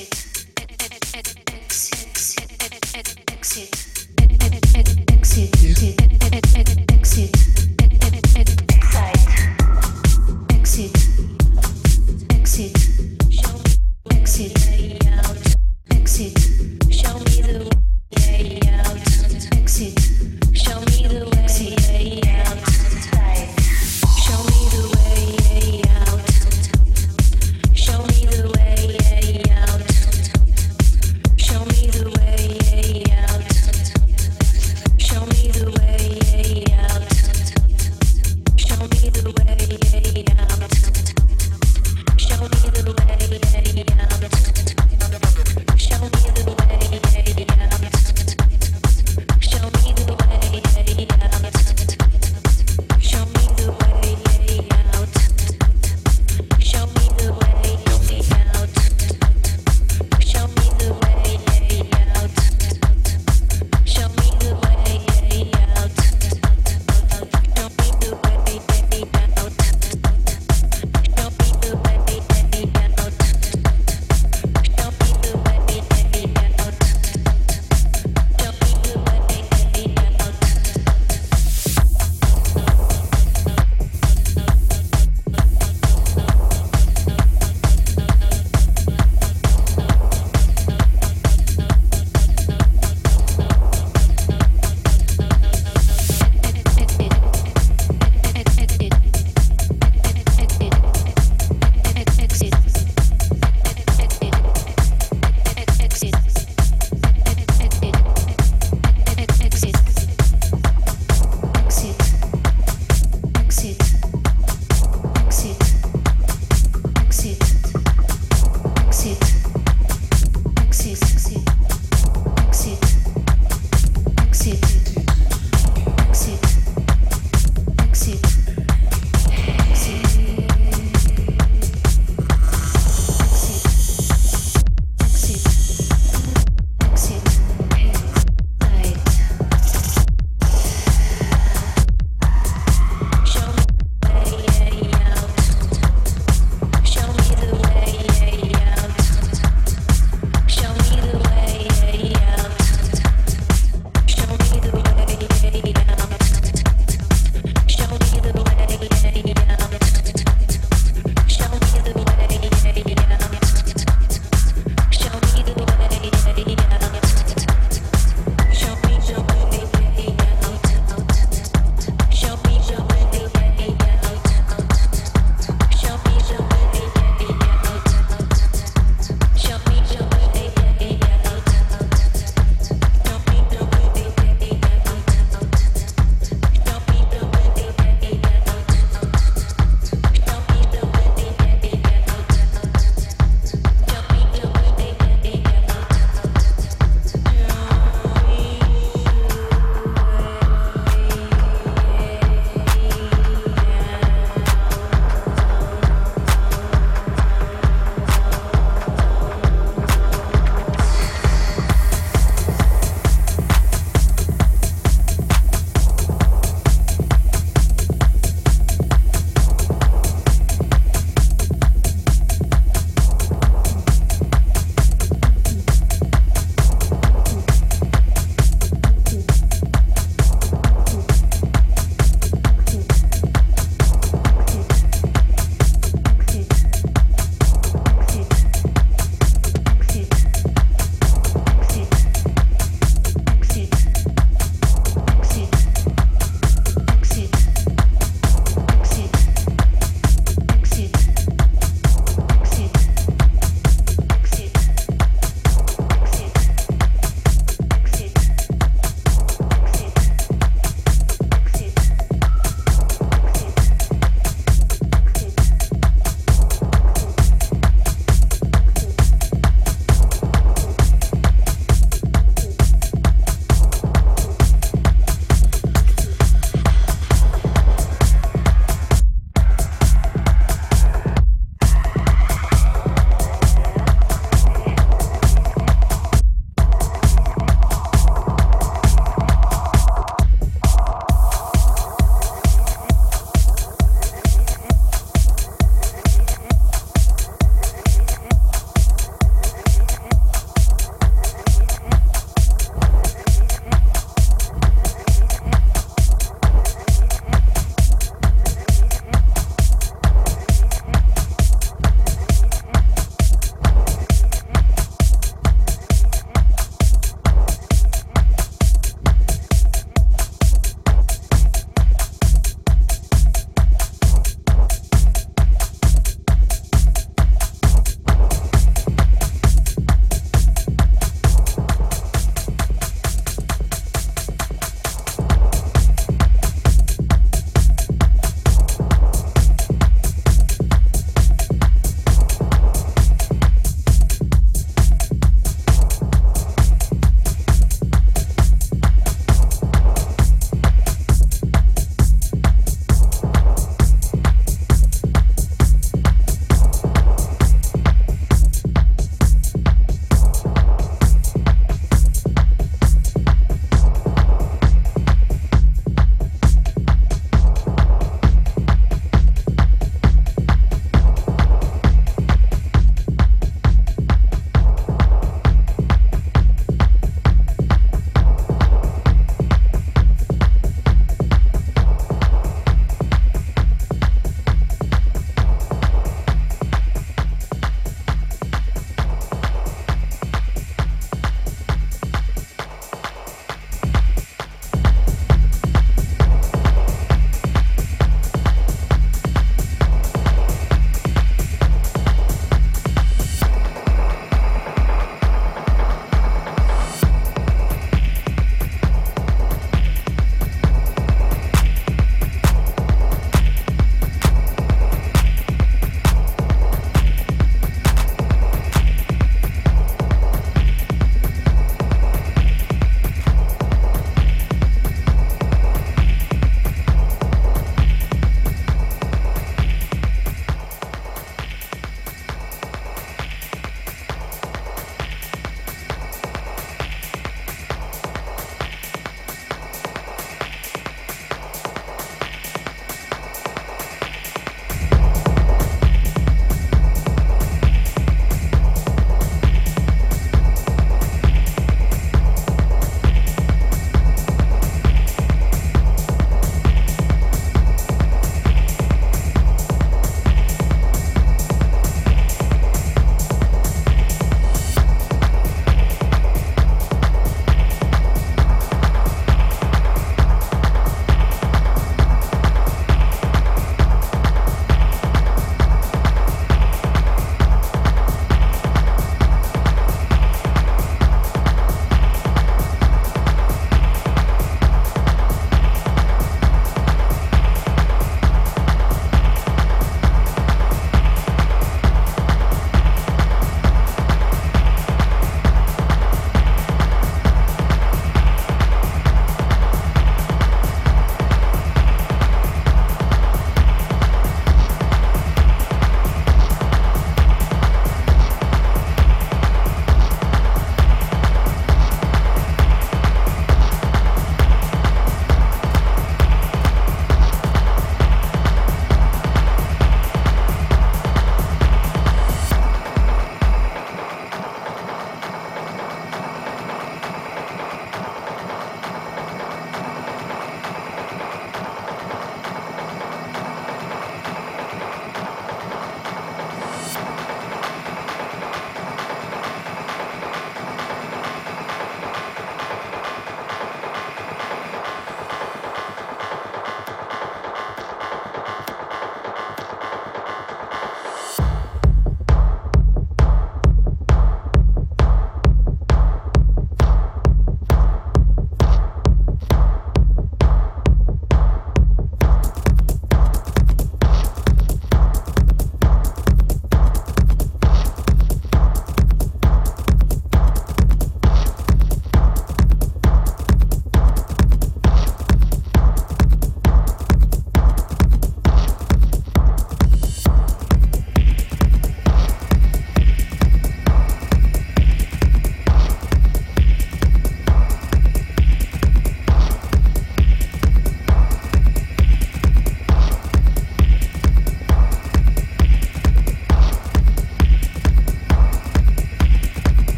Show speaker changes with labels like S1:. S1: it.